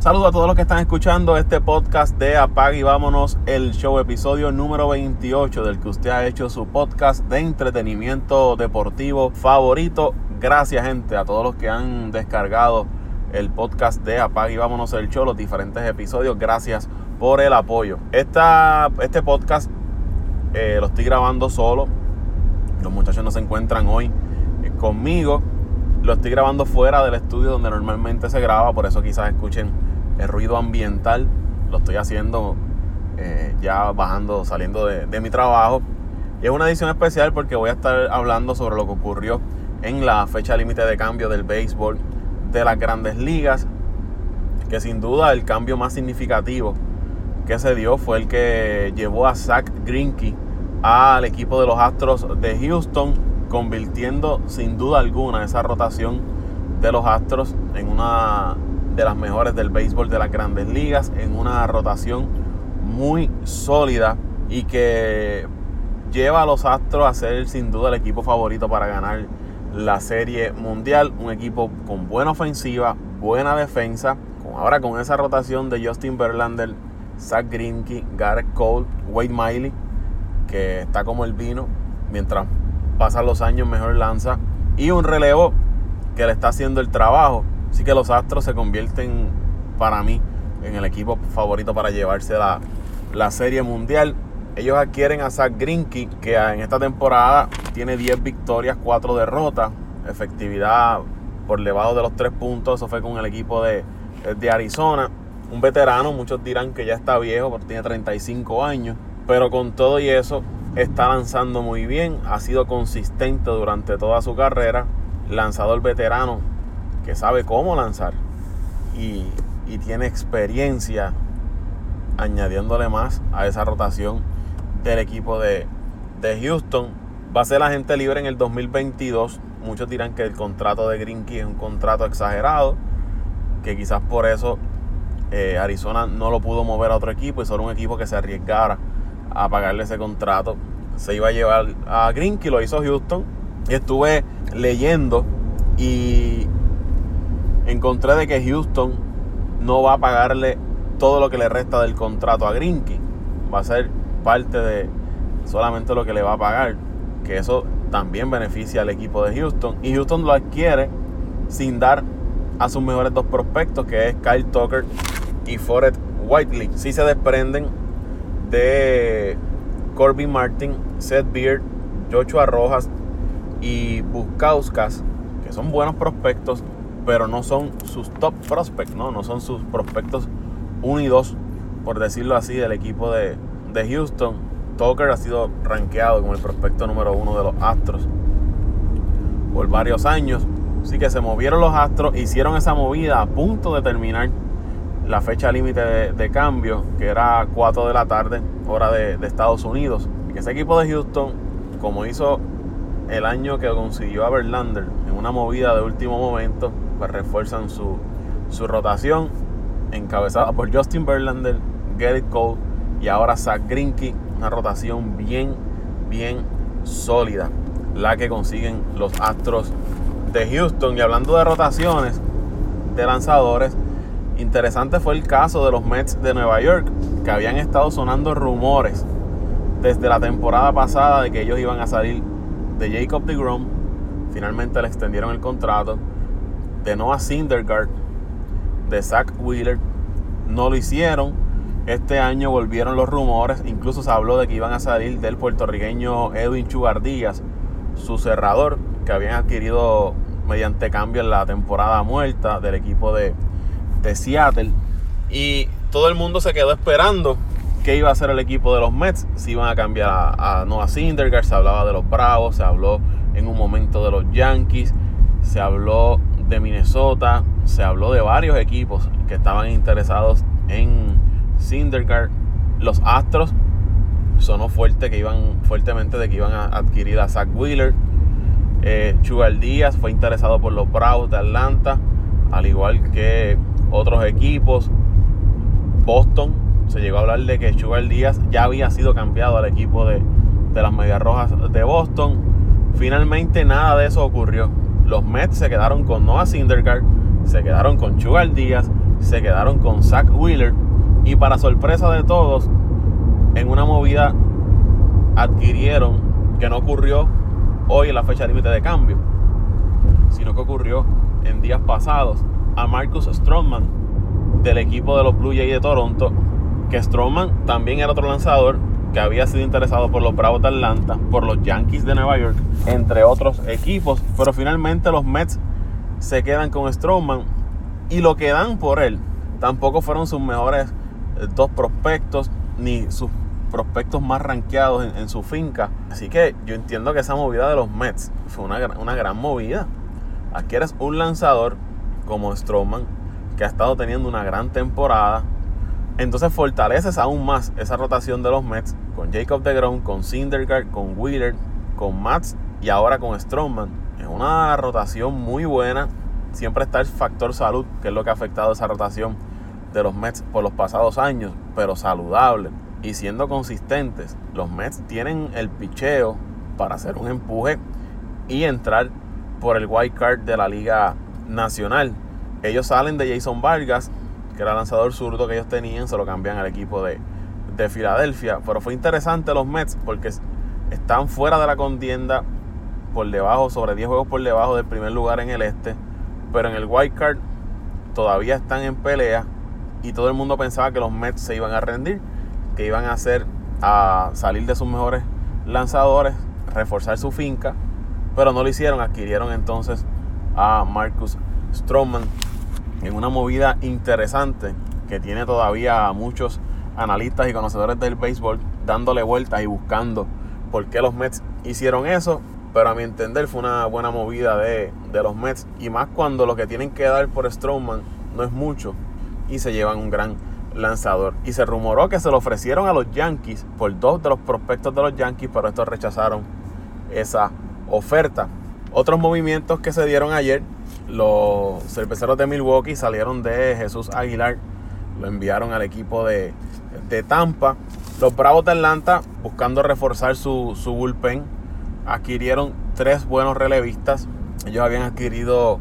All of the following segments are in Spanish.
Saludos a todos los que están escuchando este podcast de Apag y Vámonos, el show episodio número 28 del que usted ha hecho su podcast de entretenimiento deportivo favorito. Gracias gente a todos los que han descargado el podcast de Apag y Vámonos el show, los diferentes episodios. Gracias por el apoyo. Esta, este podcast eh, lo estoy grabando solo. Los muchachos no se encuentran hoy eh, conmigo. Lo estoy grabando fuera del estudio donde normalmente se graba, por eso quizás escuchen el ruido ambiental. Lo estoy haciendo eh, ya bajando, saliendo de, mi trabajo. Y es una edición especial porque voy a estar hablando sobre lo que ocurrió en la fecha límite de cambio del béisbol de las grandes ligas. Que sin duda el cambio más significativo que se dio fue el que llevó a Zach Greinke al equipo de los Astros de Houston, convirtiendo sin duda alguna esa rotación de los Astros en una de las mejores del béisbol de las grandes ligas, en una rotación muy sólida y que lleva a los Astros a ser sin duda el equipo favorito para ganar la serie mundial, un equipo con buena ofensiva, buena defensa, ahora con esa rotación de Justin Verlander Zach Greinke, Garrett Cole, Wade Miley, que está como el vino, mientras pasan los años mejor lanza, y un relevo que le está haciendo el trabajo. Así que los Astros se convierten para mí en el equipo favorito para llevarse la, la serie mundial. Ellos adquieren a Zach Greinke, que en esta temporada tiene 10 victorias, 4 derrotas, efectividad por debajo de los 3 puntos. Eso fue con el equipo de, de Arizona. Un veterano, muchos dirán que ya está viejo porque tiene 35 años, pero con todo y eso está lanzando muy bien, ha sido consistente durante toda su carrera, lanzador veterano que sabe cómo lanzar y, tiene experiencia añadiéndole más a esa rotación del equipo de, de Houston. Va a ser la gente libre en el 2022. Muchos dirán que el contrato de Green es un contrato exagerado, que quizás por eso eh, Arizona no lo pudo mover a otro equipo y solo un equipo que se arriesgara a pagarle ese contrato se iba a llevar a Green, lo hizo Houston. Y estuve leyendo y encontré de que Houston no va a pagarle todo lo que le resta del contrato a Grinky. Va a ser parte de solamente lo que le va a pagar. Que eso también beneficia al equipo de Houston. Y Houston lo adquiere sin dar a sus mejores dos prospectos, que es Kyle Tucker y Forrest Whiteley. Si se desprenden de Corbin Martin, Seth Beard, Joshua Rojas y Buskauskas, que son buenos prospectos, pero no son sus top prospects, ¿no? no son sus prospectos 1 y 2, por decirlo así, del equipo de, de Houston. Tucker ha sido rankeado como el prospecto número uno de los Astros por varios años. Así que se movieron los Astros, hicieron esa movida a punto de terminar la fecha límite de, cambio, que era 4 de la tarde, hora de, Estados Unidos. Y que ese equipo de Houston, como hizo el año que consiguió a Verlander en una movida de último momento, pues refuerzan su, su rotación, encabezada por Justin Verlander, Gerrit Cole y ahora Zach Greinke, una rotación bien, bien sólida, la que consiguen los Astros de Houston. Y hablando de rotaciones de lanzadores, Interesante fue el caso de los Mets de Nueva York, que habían estado sonando rumores desde la temporada pasada de que ellos iban a salir de Jacob DeGrom. Finalmente le extendieron el contrato. De Noah Syndergaard, de Zach Wheeler, no lo hicieron. Este año volvieron los rumores, incluso se habló de que iban a salir del puertorriqueño Edwin Chugar Díaz, su cerrador, que habían adquirido mediante cambio en la temporada muerta del equipo de, de Seattle. Y todo el mundo se quedó esperando qué iba a hacer el equipo de los Mets. Si iban a cambiar a, Noah Syndergaard, se hablaba de los Bravos, se habló en un momento de los Yankees, se habló de Minnesota, se habló de varios equipos que estaban interesados en Syndergaard. Los Astros sonó fuerte que iban fuertemente de que iban a adquirir a Zach Wheeler. Eh, Chugal Díaz fue interesado por los Bravos de Atlanta, al igual que otros equipos. Boston, se llegó a hablar de que Sugar Díaz ya había sido cambiado al equipo de, las Medias Rojas de Boston. Finalmente nada de eso ocurrió. Los Mets se quedaron con Noah Syndergaard, se quedaron con Sugar Díaz, se quedaron con Zach Wheeler y para sorpresa de todos, en una movida adquirieron, que no ocurrió hoy en la fecha límite de cambio, sino que ocurrió en días pasados, a Marcus Stroman del equipo de los Blue Jays de Toronto, que Stroman también era otro lanzador que había sido interesado por los Bravos de Atlanta, por los Yankees de Nueva York, entre otros equipos, pero finalmente los Mets se quedan con Stroman y lo que dan por él tampoco fueron sus mejores eh, dos prospectos ni sus prospectos más rankeados en, su finca. Así que yo entiendo que esa movida de los Mets fue una, una gran movida. Aquí eres un lanzador como Stroman que ha estado teniendo una gran temporada. Entonces fortaleces aún más esa rotación de los Mets con Jacob DeGrom, con Syndergaard, con Wheeler, con Mats y ahora con Stroman. Es una rotación muy buena. Siempre está el factor salud, que es lo que ha afectado esa rotación de los Mets por los pasados años, pero saludable y siendo consistentes. Los Mets tienen el picheo para hacer un empuje y entrar por el wild card de la Liga Nacional. Ellos salen de Jason Vargas, que era lanzador zurdo que ellos tenían, se lo cambian al equipo de, de Filadelfia. Pero fue interesante los Mets porque están fuera de la contienda por debajo, sobre 10 juegos por debajo del primer lugar en el este. Pero en el wild card todavía están en pelea y todo el mundo pensaba que los Mets se iban a rendir, que iban a hacer a salir de sus mejores lanzadores, reforzar su finca, pero no lo hicieron, adquirieron entonces a Marcus Stroman en una movida interesante que tiene todavía a muchos analistas y conocedores del béisbol dándole vueltas y buscando por qué los Mets hicieron eso. Pero a mi entender fue una buena movida de, de los Mets. Y más cuando lo que tienen que dar por Stroman no es mucho y se llevan un gran lanzador. Y se rumoró que se lo ofrecieron a los Yankees por dos de los prospectos de los Yankees, pero estos rechazaron esa oferta. Otros movimientos que se dieron ayer, los cerveceros de Milwaukee salieron de Jesús Aguilar, lo enviaron al equipo de, Tampa. Los Bravos de Atlanta, buscando reforzar su, su bullpen, adquirieron tres buenos relevistas. Ellos habían adquirido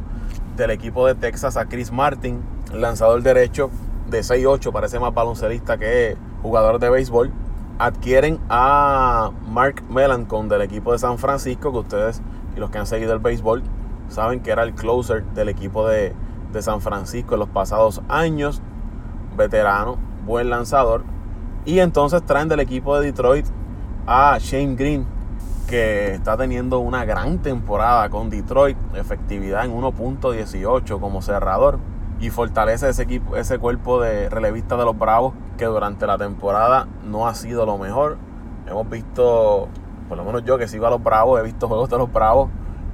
del equipo de Texas a Chris Martin, lanzador derecho de 6'8, parece más baloncelista que jugador de béisbol. Adquieren a Mark Melancon del equipo de San Francisco, que ustedes y los que han seguido el béisbol saben que era el closer del equipo de, de San Francisco en los pasados años. Veterano, buen lanzador. Y entonces traen del equipo de Detroit a Shane Green, que está teniendo una gran temporada con Detroit, efectividad en 1.18 como cerrador y fortalece ese equipo, ese cuerpo de relevistas de los Bravos que durante la temporada no ha sido lo mejor. Hemos visto, por lo menos yo que sigo a los Bravos, he visto juegos de los Bravos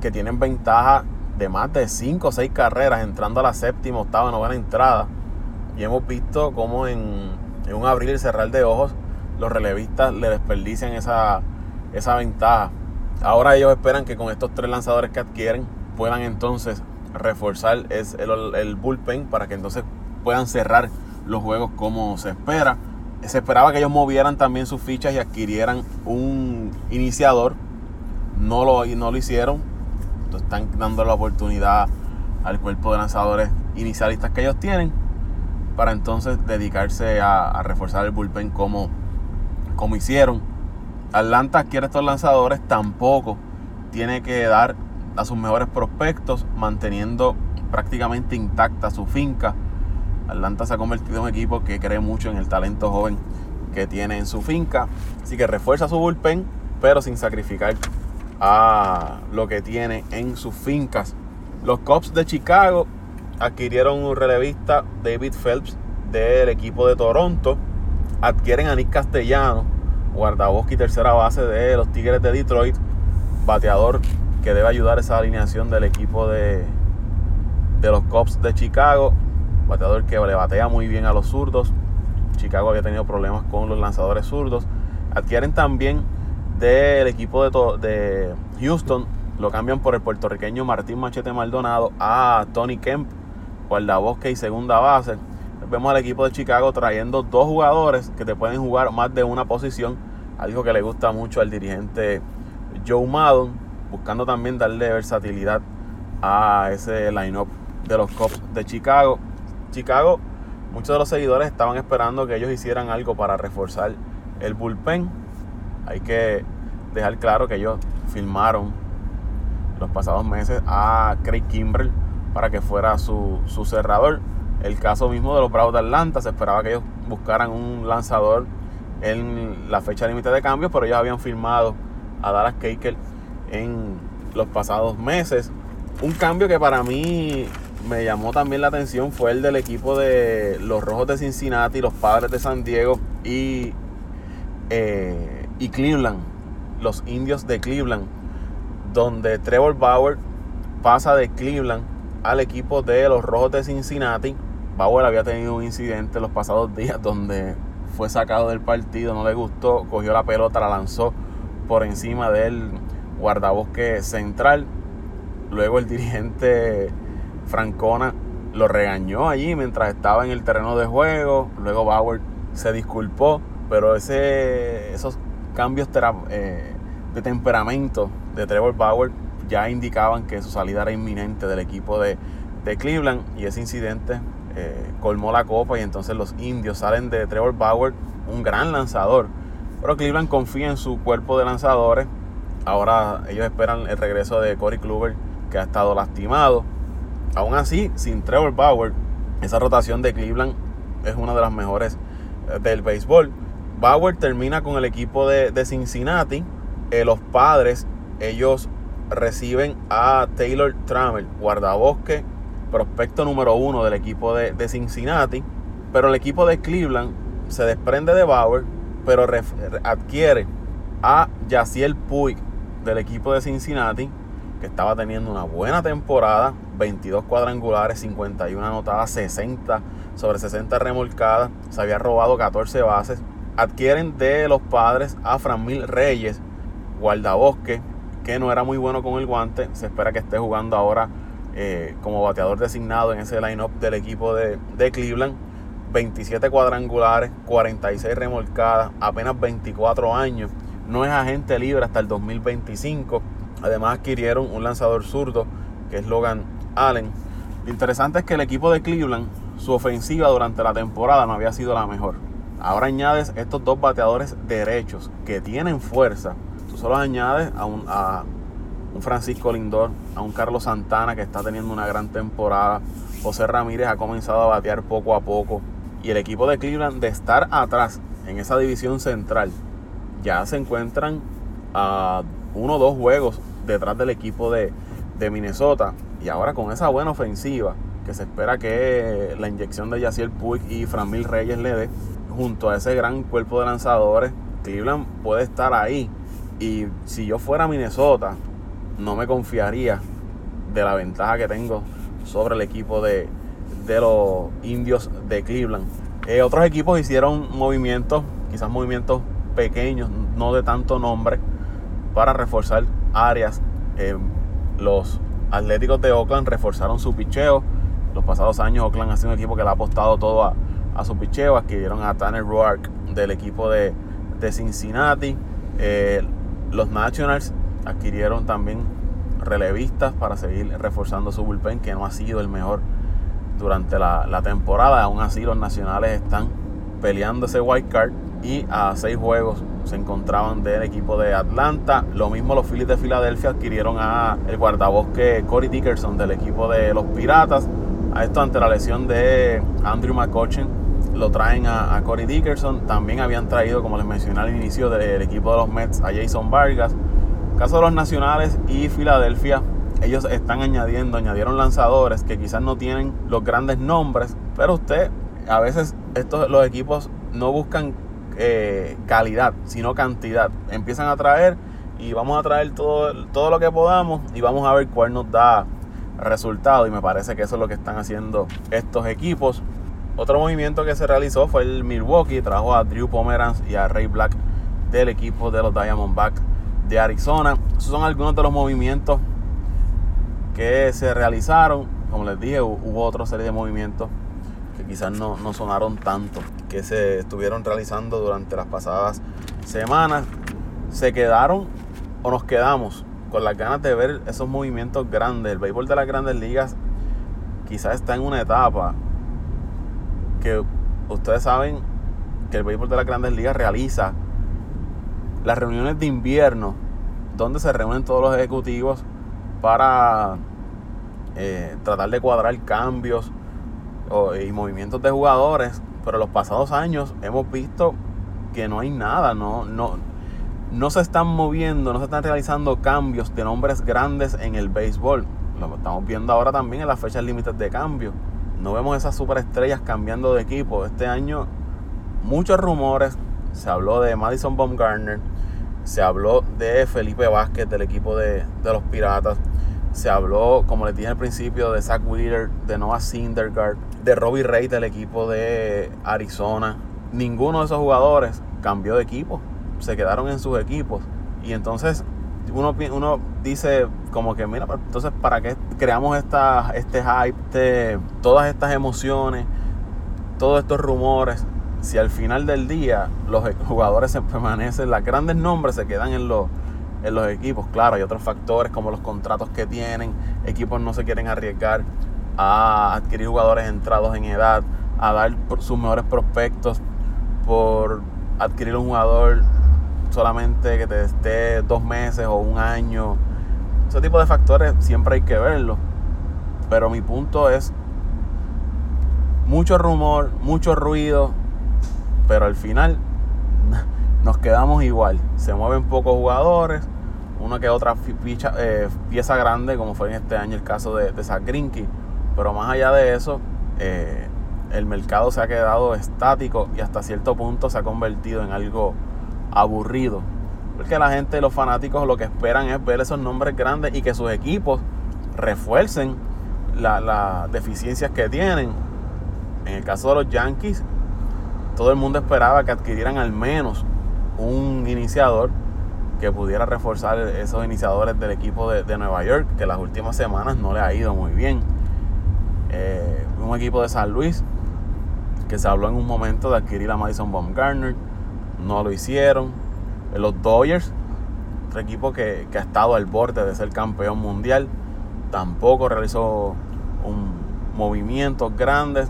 que tienen ventaja de más de 5 o 6 carreras entrando a la séptima, octava, novena entrada. Y hemos visto cómo en, en un abrir y cerrar de ojos los relevistas le desperdician esa, esa ventaja. Ahora ellos esperan que con estos tres lanzadores que adquieren puedan entonces reforzar es el, bullpen para que entonces puedan cerrar los juegos como se espera. Se esperaba que ellos movieran también sus fichas y adquirieran un iniciador. No lo, no lo hicieron. Están dando la oportunidad al cuerpo de lanzadores inicialistas que ellos tienen para entonces dedicarse a, reforzar el bullpen como, como hicieron. Atlanta adquiere estos lanzadores, tampoco tiene que dar a sus mejores prospectos, manteniendo prácticamente intacta su finca. Atlanta se ha convertido en un equipo que cree mucho en el talento joven que tiene en su finca. Así que refuerza su bullpen, pero sin sacrificar a lo que tiene en sus fincas. Los Cubs de Chicago adquirieron un relevista David Phelps del equipo de Toronto. Adquieren a Nick Castellano, guardabosque y tercera base de los Tigres de Detroit, bateador que debe ayudar esa alineación del equipo de, de los Cubs de Chicago. Bateador que le batea muy bien a los zurdos. Chicago había tenido problemas con los lanzadores zurdos. Adquieren también del equipo de, de Houston, lo cambian por el puertorriqueño Martín Machete Maldonado a Tony Kemp, guardabosque y segunda base. Vemos al equipo de Chicago trayendo dos jugadores que te pueden jugar más de una posición, algo que le gusta mucho al dirigente Joe Maddon buscando también darle versatilidad a ese line-up de los Cubs de Chicago. Chicago muchos de los seguidores estaban esperando que ellos hicieran algo para reforzar el bullpen. Hay que dejar claro que ellos firmaron los pasados meses a Craig Kimbrell para que fuera su, su cerrador. El caso mismo de los Bravos de Atlanta, se esperaba que ellos buscaran un lanzador en la fecha límite de cambios, pero ellos habían firmado a Dallas Keuchel en los pasados meses. Un cambio que para mí me llamó también la atención fue el del equipo de los Rojos de Cincinnati, los Padres de San Diego y, eh, y Cleveland, los Indios de Cleveland, donde Trevor Bauer pasa de Cleveland al equipo de los Rojos de Cincinnati. Bauer había tenido un incidente los pasados días donde fue sacado del partido, no le gustó, cogió la pelota, la lanzó por encima del guardabosque central. Luego el dirigente Francona lo regañó allí mientras estaba en el terreno de juego. Luego Bauer se disculpó, pero ese, esos cambios eh, de temperamento de Trevor Bauer ya indicaban que su salida era inminente del equipo de, Cleveland y ese incidente eh, colmó la copa y entonces los indios salen de Trevor Bauer, un gran lanzador. Pero Cleveland confía en su cuerpo de lanzadores. Ahora ellos esperan el regreso de Corey Kluber, que ha estado lastimado. Aún así, sin Trevor Bauer, esa rotación de Cleveland es una de las mejores eh, del béisbol. Bauer termina con el equipo de, Cincinnati. Eh, los padres, ellos reciben a Taylor Trammell, guardabosque, prospecto número uno del equipo de, de, Cincinnati. Pero el equipo de Cleveland se desprende de Bauer, pero adquiere a Yaciel Puig del equipo de Cincinnati, que estaba teniendo una buena temporada, 22 cuadrangulares, 51 anotadas, 60 sobre 60 remolcadas, se había robado 14 bases. Adquieren de los padres a Franmil Reyes, guardabosque, que no era muy bueno con el guante. Se espera que esté jugando ahora eh, como bateador designado en ese line-up del equipo de, de Cleveland. 27 cuadrangulares, 46 remolcadas, apenas 24 años. No es agente libre hasta el 2025. Además adquirieron un lanzador zurdo que es Logan Allen. Lo interesante es que el equipo de Cleveland, su ofensiva durante la temporada no había sido la mejor. Ahora añades estos dos bateadores derechos que tienen fuerza. Tú solo añades a un, a un Francisco Lindor, a un Carlos Santana que está teniendo una gran temporada. José Ramírez ha comenzado a batear poco a poco. Y el equipo de Cleveland de estar atrás en esa división central ya se encuentran a uno o dos juegos detrás del equipo de, de Minnesota. Y ahora con esa buena ofensiva que se espera que la inyección de Yaciel Puig y Franmil Reyes le dé, junto a ese gran cuerpo de lanzadores, Cleveland puede estar ahí. Y si yo fuera Minnesota, no me confiaría de la ventaja que tengo sobre el equipo de, los indios de Cleveland. Eh, otros equipos hicieron movimientos, quizás movimientos pequeños, no de tanto nombre, para reforzar áreas. Eh, los Atléticos de Oakland reforzaron su picheo. Los pasados años Oakland ha sido un equipo que le ha apostado todo a, su picheo. Adquirieron a Tanner Roark del equipo de, Cincinnati. Eh, los Nationals adquirieron también relevistas para seguir reforzando su bullpen, que no ha sido el mejor durante la, la temporada. Aún así, los nacionales están peleando ese wild card y a seis juegos se encontraban del equipo de Atlanta. Lo mismo los Phillies de Filadelfia adquirieron a el guardabosque Corey Dickerson del equipo de los Piratas. A esto ante la lesión de Andrew McCutcheon lo traen a, a Corey Dickerson. También habían traído, como les mencioné al inicio, del equipo de los Mets a Jason Vargas. Caso de los Nacionales y Filadelfia, ellos están añadiendo, añadieron lanzadores que quizás no tienen los grandes nombres, pero usted, a veces estos, los equipos no buscan eh, calidad, sino cantidad. Empiezan a traer y vamos a traer todo, todo lo que podamos y vamos a ver cuál nos da resultado. Y me parece que eso es lo que están haciendo estos equipos. Otro movimiento que se realizó fue el Milwaukee, trajo a Drew Pomeranz y a Ray Black del equipo de los Diamondbacks de Arizona. Esos son algunos de los movimientos que se realizaron. Como les dije, hubo otra serie de movimientos que quizás no, no sonaron tanto, que se estuvieron realizando durante las pasadas semanas, se quedaron o nos quedamos con las ganas de ver esos movimientos grandes. El béisbol de las grandes ligas quizás está en una etapa que ustedes saben que el béisbol de las grandes ligas realiza las reuniones de invierno donde se reúnen todos los ejecutivos para eh, tratar de cuadrar cambios y movimientos de jugadores. Pero los pasados años hemos visto que no hay nada, no, no, no se están moviendo, no se están realizando cambios de nombres grandes en el béisbol. Lo estamos viendo ahora también en las fechas límites de cambio. No vemos esas superestrellas cambiando de equipo. Este año muchos rumores. Se habló de Madison Baumgartner. Se habló de Felipe Vázquez del equipo de, los Piratas. Se habló, como les dije al principio, de Zach Wheeler, de Noah Syndergaard, de Robbie Ray del equipo de Arizona. Ninguno de esos jugadores cambió de equipo. Se quedaron en sus equipos. Y entonces uno, uno dice como que, mira, pues, entonces, ¿para qué creamos esta, este hype, todas estas emociones, todos estos rumores? Si al final del día los jugadores se permanecen, los grandes nombres se quedan en los, en los equipos. Claro, hay otros factores como los contratos que tienen, equipos no se quieren arriesgar a adquirir jugadores entrados en edad, a dar sus mejores prospectos por adquirir un jugador solamente que te esté dos meses o un año. Ese tipo de factores siempre hay que verlo. Pero mi punto es mucho rumor, mucho ruido, pero al final nos quedamos igual. Se mueven pocos jugadores, una que otra eh, pieza grande, como fue en este año el caso de, de Zach Greinke. Pero más allá de eso, eh, el mercado se ha quedado estático y hasta cierto punto se ha convertido en algo aburrido. Porque la gente, los fanáticos, lo que esperan es ver esos nombres grandes y que sus equipos refuercen las deficiencias que tienen. En el caso de los Yankees, todo el mundo esperaba que adquirieran al menos un iniciador que pudiera reforzar esos iniciadores del equipo de, Nueva York, que las últimas semanas no le ha ido muy bien. Eh, un equipo de San Luis que se habló en un momento de adquirir a Madison Baumgartner no lo hicieron. Los Dodgers, otro equipo que, ha estado al borde de ser campeón mundial, tampoco realizó un movimientos grandes.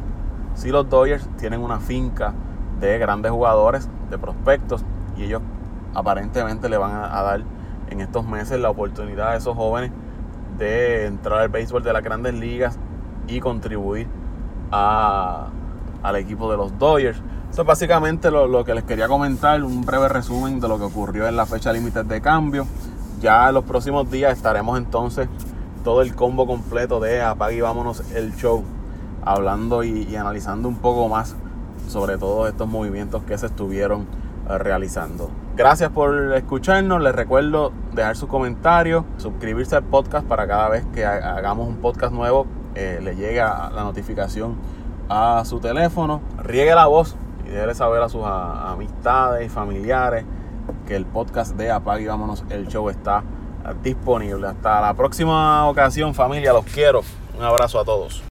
Si los Dodgers tienen una finca de grandes jugadores, de prospectos, y ellos aparentemente le van a, dar en estos meses la oportunidad a esos jóvenes de entrar al béisbol de las grandes ligas y contribuir al equipo de los Dodgers. Eso es básicamente lo, que les quería comentar, un breve resumen de lo que ocurrió en la fecha límite de cambio. Ya en los próximos días estaremos entonces todo el combo completo de Apague y Vámonos el Show, hablando y, analizando un poco más sobre todos estos movimientos que se estuvieron eh, realizando. Gracias por escucharnos. Les recuerdo dejar su comentario, suscribirse al podcast para cada vez que hagamos un podcast nuevo eh, le llegue la notificación a su teléfono. Riegue la voz y déjele saber a sus amistades y familiares que el podcast de Apague y Vámonos, el show está disponible. Hasta la próxima ocasión familia, los quiero. Un abrazo a todos.